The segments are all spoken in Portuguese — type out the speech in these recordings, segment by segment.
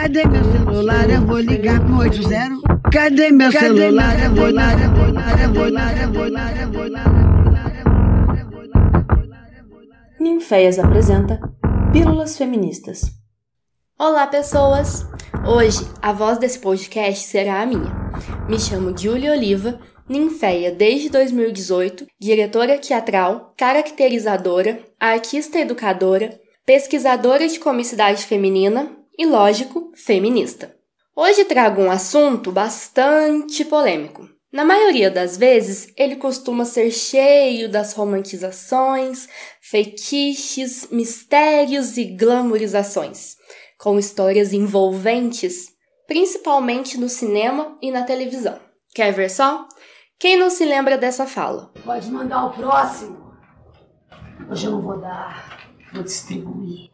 Cadê meu celular? Eu vou ligar pro 80. Cadê meu celular? Eu vou ligar, eu vou ligar, eu vou ligar, eu vou ligar, eu vou ligar. Ninféias apresenta Pílulas Feministas. Olá, pessoas! Hoje a voz desse podcast será a minha. Me chamo Julia Oliva, ninféia desde 2018, diretora teatral, caracterizadora, artista educadora, pesquisadora de comicidade feminina e, lógico, feminista. Hoje trago um assunto bastante polêmico. Na maioria das vezes, ele costuma ser cheio das romantizações, fetiches, mistérios e glamorizações, com histórias envolventes, principalmente no cinema e na televisão. Quer ver só? Quem não se lembra dessa fala? Pode mandar o próximo. Hoje eu não vou dar. Vou distribuir.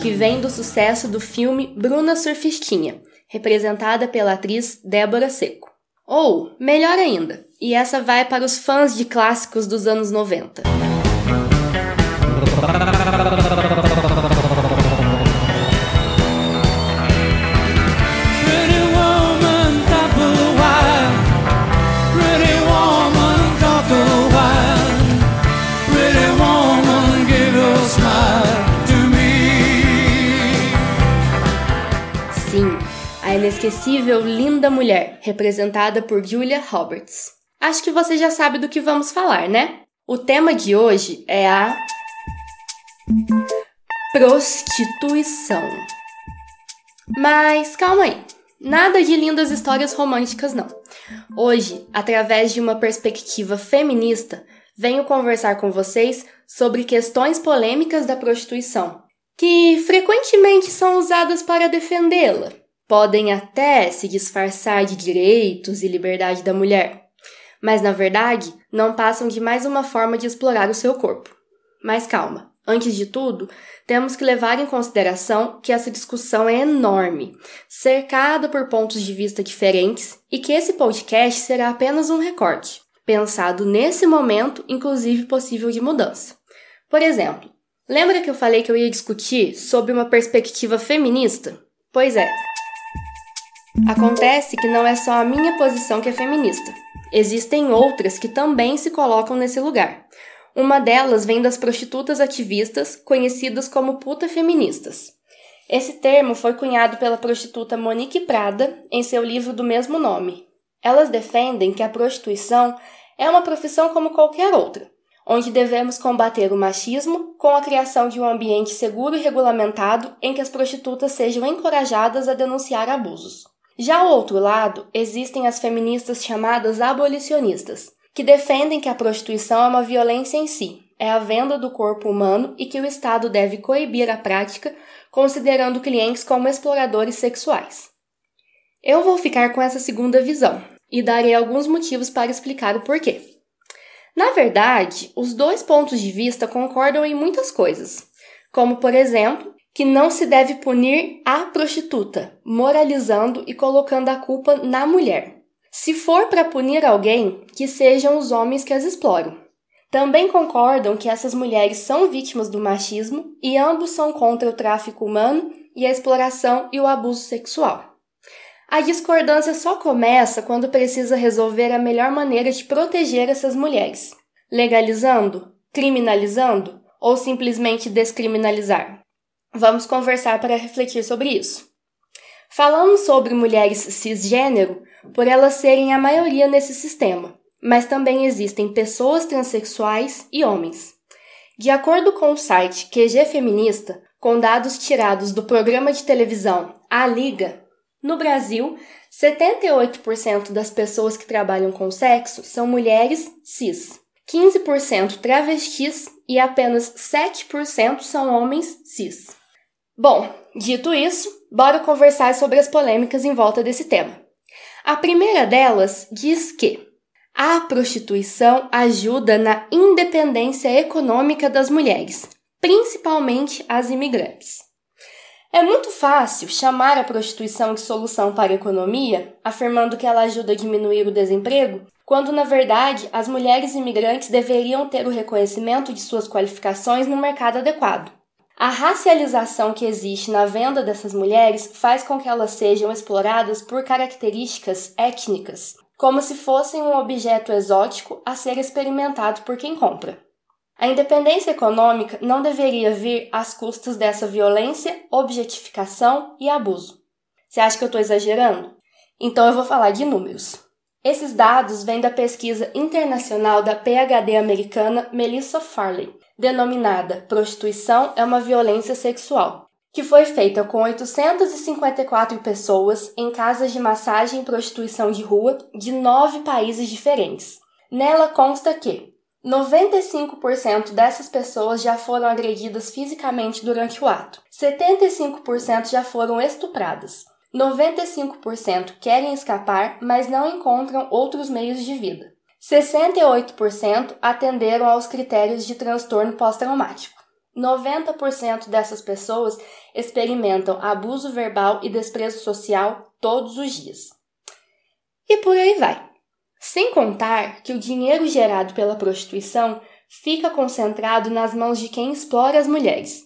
Que vem do sucesso do filme Bruna Surfistinha, representada pela atriz Débora Seco. Ou, melhor ainda, e essa vai para os fãs de clássicos dos anos 90. Inesquecível Linda Mulher, representada por Julia Roberts. Acho que você já sabe do que vamos falar, né? O tema de hoje é a prostituição. Mas calma aí, nada de lindas histórias românticas não. Hoje, através de uma perspectiva feminista, venho conversar com vocês sobre questões polêmicas da prostituição, que frequentemente são usadas para defendê-la, podem até se disfarçar de direitos e liberdade da mulher, mas na verdade não passam de mais uma forma de explorar o seu corpo. Mas calma, antes de tudo, temos que levar em consideração que essa discussão é enorme, cercada por pontos de vista diferentes e que esse podcast será apenas um recorte, pensado nesse momento, inclusive possível de mudança. Por exemplo, lembra que eu falei que eu ia discutir sobre uma perspectiva feminista? Pois é, Acontece que não é só a minha posição que é feminista. Existem outras que também se colocam nesse lugar. Uma delas vem das prostitutas ativistas, conhecidas como puta feministas. Esse termo foi cunhado pela prostituta Monique Prada em seu livro do mesmo nome. Elas defendem que a prostituição é uma profissão como qualquer outra, onde devemos combater o machismo com a criação de um ambiente seguro e regulamentado em que as prostitutas sejam encorajadas a denunciar abusos. Já ao outro lado, existem as feministas chamadas abolicionistas, que defendem que a prostituição é uma violência em si, é a venda do corpo humano e que o Estado deve coibir a prática, considerando clientes como exploradores sexuais. Eu vou ficar com essa segunda visão e darei alguns motivos para explicar o porquê. Na verdade, os dois pontos de vista concordam em muitas coisas, como, por exemplo, que não se deve punir a prostituta, moralizando e colocando a culpa na mulher. Se for para punir alguém, que sejam os homens que as exploram. Também concordam que essas mulheres são vítimas do machismo e ambos são contra o tráfico humano e a exploração e o abuso sexual. A discordância só começa quando precisa resolver a melhor maneira de proteger essas mulheres, legalizando, criminalizando ou simplesmente descriminalizar. Vamos conversar para refletir sobre isso. Falamos sobre mulheres cisgênero por elas serem a maioria nesse sistema, mas também existem pessoas transexuais e homens. De acordo com o site QG Feminista, com dados tirados do programa de televisão A Liga, no Brasil, 78% das pessoas que trabalham com sexo são mulheres cis, 15% travestis e apenas 7% são homens cis. Bom, dito isso, bora conversar sobre as polêmicas em volta desse tema. A primeira delas diz que a prostituição ajuda na independência econômica das mulheres, principalmente as imigrantes. É muito fácil chamar a prostituição de solução para a economia, afirmando que ela ajuda a diminuir o desemprego, quando na verdade as mulheres imigrantes deveriam ter o reconhecimento de suas qualificações no mercado adequado. A racialização que existe na venda dessas mulheres faz com que elas sejam exploradas por características étnicas, como se fossem um objeto exótico a ser experimentado por quem compra. A independência econômica não deveria vir às custas dessa violência, objetificação e abuso. Você acha que eu estou exagerando? Então eu vou falar de números. Esses dados vêm da pesquisa internacional da PhD americana Melissa Farley, denominada Prostituição é uma Violência Sexual, que foi feita com 854 pessoas em casas de massagem e prostituição de rua de nove países diferentes. Nela consta que 95% dessas pessoas já foram agredidas fisicamente durante o ato, 75% já foram estupradas, 95% querem escapar, mas não encontram outros meios de vida. 68% atenderam aos critérios de transtorno pós-traumático. 90% dessas pessoas experimentam abuso verbal e desprezo social todos os dias. E por aí vai. Sem contar que o dinheiro gerado pela prostituição fica concentrado nas mãos de quem explora as mulheres,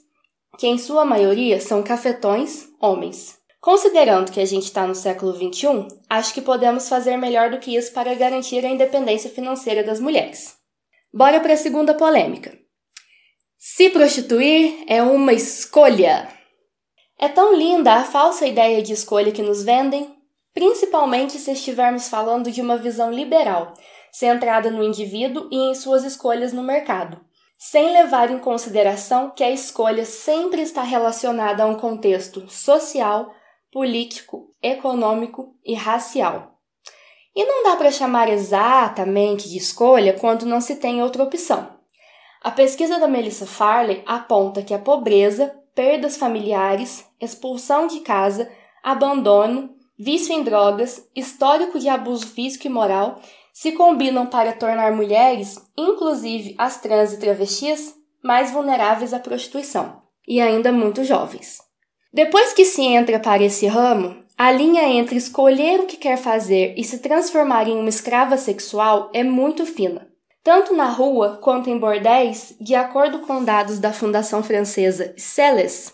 que em sua maioria são cafetões, homens. Considerando que a gente está no século XXI, acho que podemos fazer melhor do que isso para garantir a independência financeira das mulheres. Bora para a segunda polêmica. Se prostituir é uma escolha. É tão linda a falsa ideia de escolha que nos vendem, principalmente se estivermos falando de uma visão liberal, centrada no indivíduo e em suas escolhas no mercado, sem levar em consideração que a escolha sempre está relacionada a um contexto social, político, econômico e racial. E não dá para chamar exatamente de escolha quando não se tem outra opção. A pesquisa da Melissa Farley aponta que a pobreza, perdas familiares, expulsão de casa, abandono, vício em drogas, histórico de abuso físico e moral se combinam para tornar mulheres, inclusive as trans e travestis, mais vulneráveis à prostituição, e ainda muito jovens. Depois que se entra para esse ramo, a linha entre escolher o que quer fazer e se transformar em uma escrava sexual é muito fina. Tanto na rua quanto em bordéis, de acordo com dados da Fundação Francesa Celes,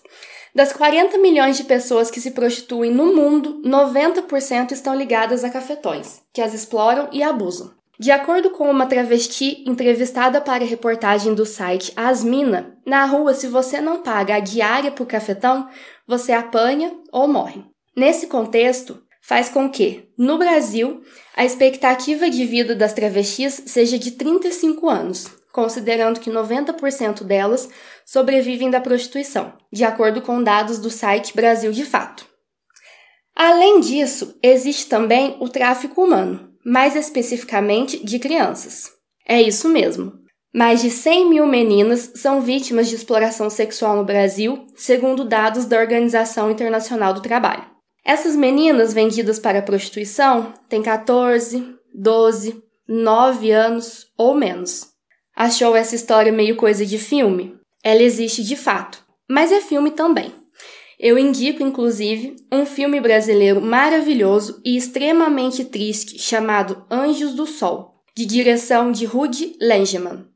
das 40 milhões de pessoas que se prostituem no mundo, 90% estão ligadas a cafetões, que as exploram e abusam. De acordo com uma travesti entrevistada para a reportagem do site Asmina, na rua, se você não paga a diária por cafetão, você apanha ou morre. Nesse contexto, faz com que, no Brasil, a expectativa de vida das travestis seja de 35 anos, considerando que 90% delas sobrevivem da prostituição, de acordo com dados do site Brasil de Fato. Além disso, existe também o tráfico humano, mais especificamente de crianças. É isso mesmo. Mais de 100 mil meninas são vítimas de exploração sexual no Brasil, segundo dados da Organização Internacional do Trabalho. Essas meninas vendidas para a prostituição têm 14, 12, 9 anos ou menos. Achou essa história meio coisa de filme? Ela existe de fato, mas é filme também. Eu indico, inclusive, um filme brasileiro maravilhoso e extremamente triste chamado Anjos do Sol, de direção de Rudy Langeman.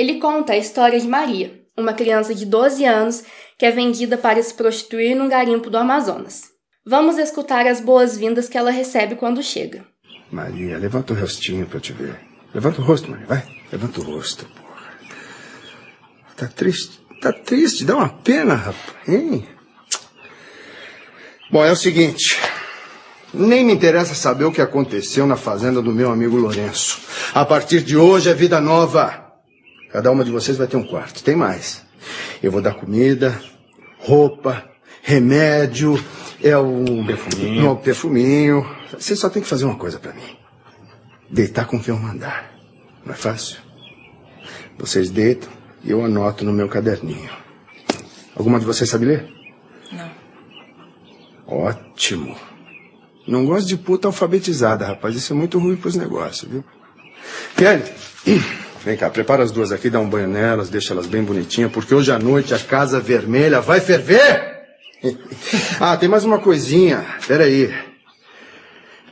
Ele conta a história de Maria, uma criança de 12 anos que é vendida para se prostituir num garimpo do Amazonas. Vamos escutar as boas-vindas que ela recebe quando chega. Maria, levanta o rostinho pra eu te ver. Levanta o rosto, Maria, vai. Levanta o rosto, porra. Tá triste? Tá triste, dá uma pena, rapaz, hein? Bom, é o seguinte. Nem me interessa saber o que aconteceu na fazenda do meu amigo Lourenço. A partir de hoje é vida nova. Cada uma de vocês vai ter um quarto. Tem mais. Eu vou dar comida, roupa, remédio, é o perfuminho. Um perfuminho. Você só tem que fazer uma coisa para mim. Deitar com quem eu mandar. Não é fácil? Vocês deitam e eu anoto no meu caderninho. Alguma de vocês sabe ler? Ótimo. Não gosto de puta alfabetizada, rapaz. Isso é muito ruim pros negócios, viu? Kelly, vem cá, prepara as duas aqui, dá um banho nelas, deixa elas bem bonitinhas, porque hoje à noite a Casa Vermelha vai ferver! ah, tem mais uma coisinha. Pera aí.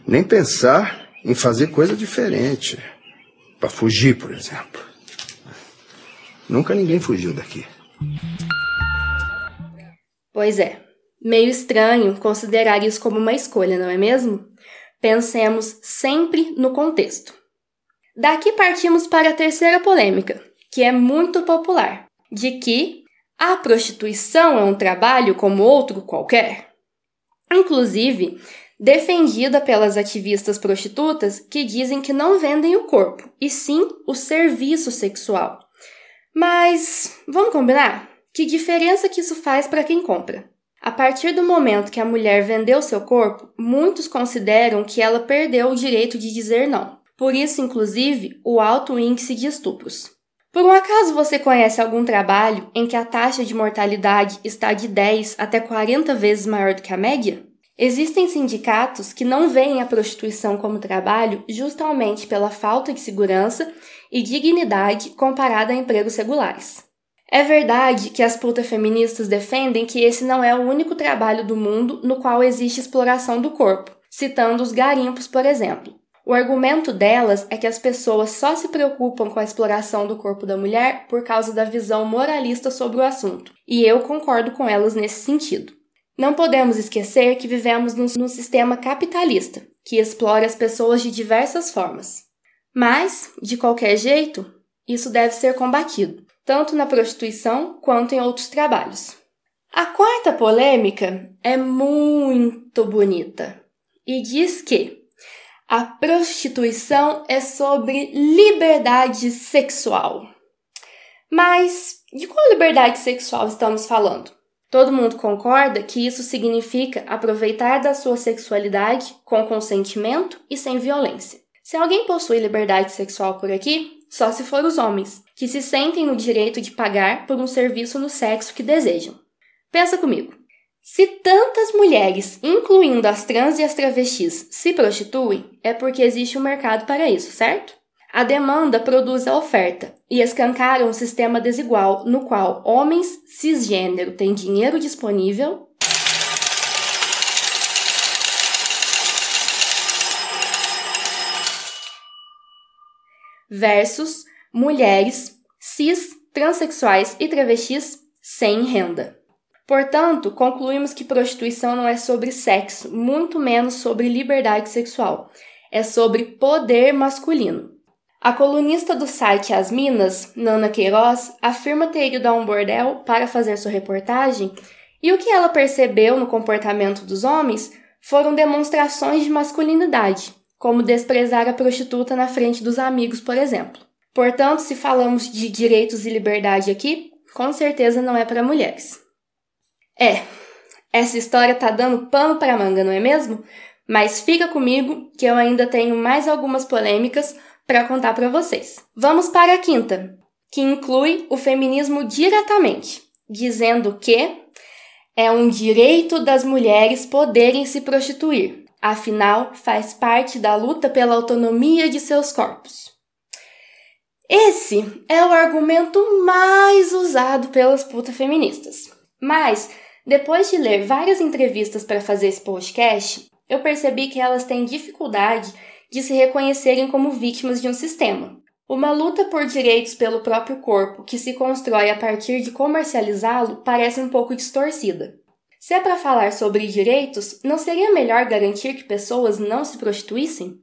Nem pensar em fazer coisa diferente. Pra fugir, por exemplo. Nunca ninguém fugiu daqui. Pois é, meio estranho considerar isso como uma escolha, não é mesmo? Pensemos sempre no contexto. Daqui partimos para a terceira polêmica, que é muito popular, de que a prostituição é um trabalho como outro qualquer. Inclusive, defendida pelas ativistas prostitutas que dizem que não vendem o corpo, e sim o serviço sexual. Mas vamos combinar? Que diferença que isso faz para quem compra? A partir do momento que a mulher vendeu seu corpo, muitos consideram que ela perdeu o direito de dizer não. Por isso, inclusive, o alto índice de estupros. Por um acaso você conhece algum trabalho em que a taxa de mortalidade está de 10 até 40 vezes maior do que a média? Existem sindicatos que não veem a prostituição como trabalho justamente pela falta de segurança e dignidade comparada a empregos regulares. É verdade que as putas feministas defendem que esse não é o único trabalho do mundo no qual existe exploração do corpo, citando os garimpos, por exemplo. O argumento delas é que as pessoas só se preocupam com a exploração do corpo da mulher por causa da visão moralista sobre o assunto, e eu concordo com elas nesse sentido. Não podemos esquecer que vivemos num, num sistema capitalista, que explora as pessoas de diversas formas. Mas, de qualquer jeito, isso deve ser combatido, tanto na prostituição quanto em outros trabalhos. A quarta polêmica é muito bonita e diz que a prostituição é sobre liberdade sexual. Mas de qual liberdade sexual estamos falando? Todo mundo concorda que isso significa aproveitar da sua sexualidade com consentimento e sem violência. Se alguém possui liberdade sexual por aqui, só se for os homens, que se sentem no direito de pagar por um serviço no sexo que desejam. Pensa comigo. Se tantas mulheres, incluindo as trans e as travestis, se prostituem, é porque existe um mercado para isso, certo? A demanda produz a oferta e escancara um sistema desigual no qual homens cisgênero têm dinheiro disponível versus mulheres cis, transexuais e travestis sem renda. Portanto, concluímos que prostituição não é sobre sexo, muito menos sobre liberdade sexual. É sobre poder masculino. A colunista do site As Minas, Nana Queiroz, afirma ter ido a um bordel para fazer sua reportagem e o que ela percebeu no comportamento dos homens foram demonstrações de masculinidade, como desprezar a prostituta na frente dos amigos, por exemplo. Portanto, se falamos de direitos e liberdade aqui, com certeza não é para mulheres. É, essa história tá dando pano para manga, não é mesmo? Mas fica comigo que eu ainda tenho mais algumas polêmicas para contar para vocês. Vamos para a quinta, que inclui o feminismo diretamente, dizendo que é um direito das mulheres poderem se prostituir, afinal, faz parte da luta pela autonomia de seus corpos. Esse é o argumento mais usado pelas putas feministas. Mas, depois de ler várias entrevistas para fazer esse podcast, eu percebi que elas têm dificuldade de se reconhecerem como vítimas de um sistema. Uma luta por direitos pelo próprio corpo que se constrói a partir de comercializá-lo parece um pouco distorcida. Se é para falar sobre direitos, não seria melhor garantir que pessoas não se prostituíssem?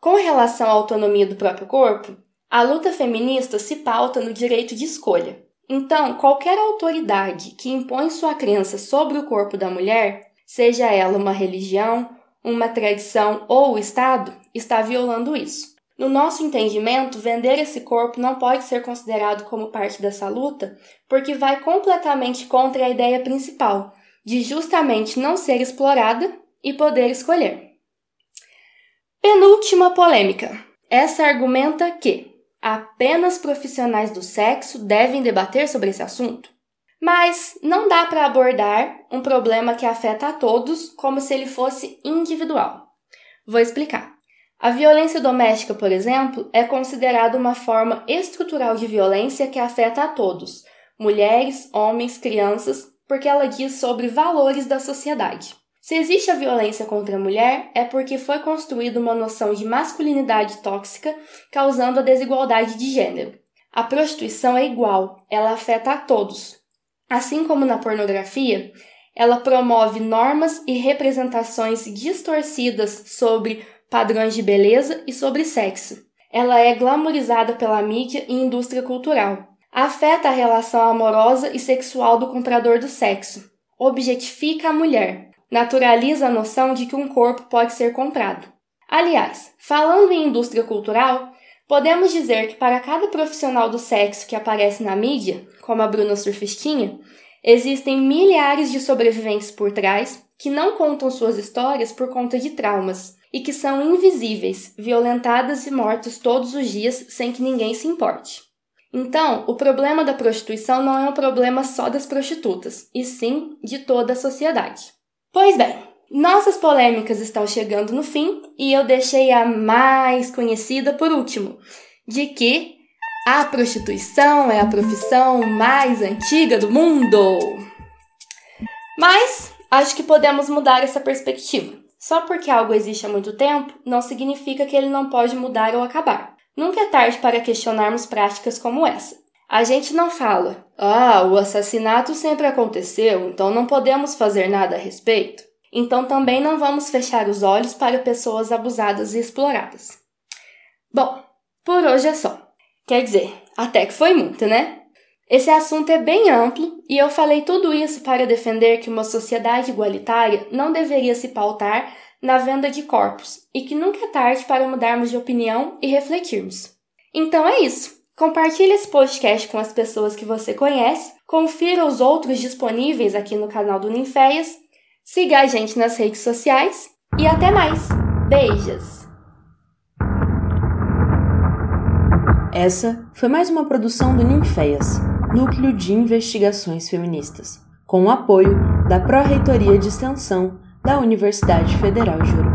Com relação à autonomia do próprio corpo, a luta feminista se pauta no direito de escolha. Então, qualquer autoridade que impõe sua crença sobre o corpo da mulher, seja ela uma religião, uma tradição ou o Estado está violando isso. No nosso entendimento, vender esse corpo não pode ser considerado como parte dessa luta, porque vai completamente contra a ideia principal, de justamente não ser explorada e poder escolher. Penúltima polêmica. Essa argumenta que apenas profissionais do sexo devem debater sobre esse assunto. Mas não dá para abordar um problema que afeta a todos como se ele fosse individual. Vou explicar. A violência doméstica, por exemplo, é considerada uma forma estrutural de violência que afeta a todos, mulheres, homens, crianças, porque ela diz sobre valores da sociedade. Se existe a violência contra a mulher, é porque foi construída uma noção de masculinidade tóxica, causando a desigualdade de gênero. A prostituição é igual, ela afeta a todos, Assim como na pornografia, Ela promove normas e representações distorcidas sobre padrões de beleza e sobre sexo. Ela é glamorizada pela mídia e indústria cultural. Afeta a relação amorosa e sexual do comprador do sexo. Objetifica a mulher. Naturaliza a noção de que um corpo pode ser comprado. Aliás, falando em indústria cultural, podemos dizer que para cada profissional do sexo que aparece na mídia, como a Bruna Surfistinha, existem milhares de sobreviventes por trás que não contam suas histórias por conta de traumas e que são invisíveis, violentadas e mortas todos os dias sem que ninguém se importe. Então, o problema da prostituição não é um problema só das prostitutas, e sim de toda a sociedade. Pois bem, nossas polêmicas estão chegando no fim e eu deixei a mais conhecida por último, de que a prostituição é a profissão mais antiga do mundo. Mas acho que podemos mudar essa perspectiva. Só porque algo existe há muito tempo, não significa que ele não pode mudar ou acabar. Nunca é tarde para questionarmos práticas como essa. A gente não fala, ah, o assassinato sempre aconteceu, então não podemos fazer nada a respeito. Então também não vamos fechar os olhos para pessoas abusadas e exploradas. Bom, por hoje é só. Quer dizer, até que foi muito, né? Esse assunto é bem amplo e eu falei tudo isso para defender que uma sociedade igualitária não deveria se pautar na venda de corpos e que nunca é tarde para mudarmos de opinião e refletirmos. Então é isso. Compartilhe esse podcast com as pessoas que você conhece, confira os outros disponíveis aqui no canal do Ninféias, siga a gente nas redes sociais e até mais. Beijos! Essa foi mais uma produção do Ninféias Núcleo de Investigações Feministas, com o apoio da Pró-Reitoria de Extensão da Universidade Federal de Ouro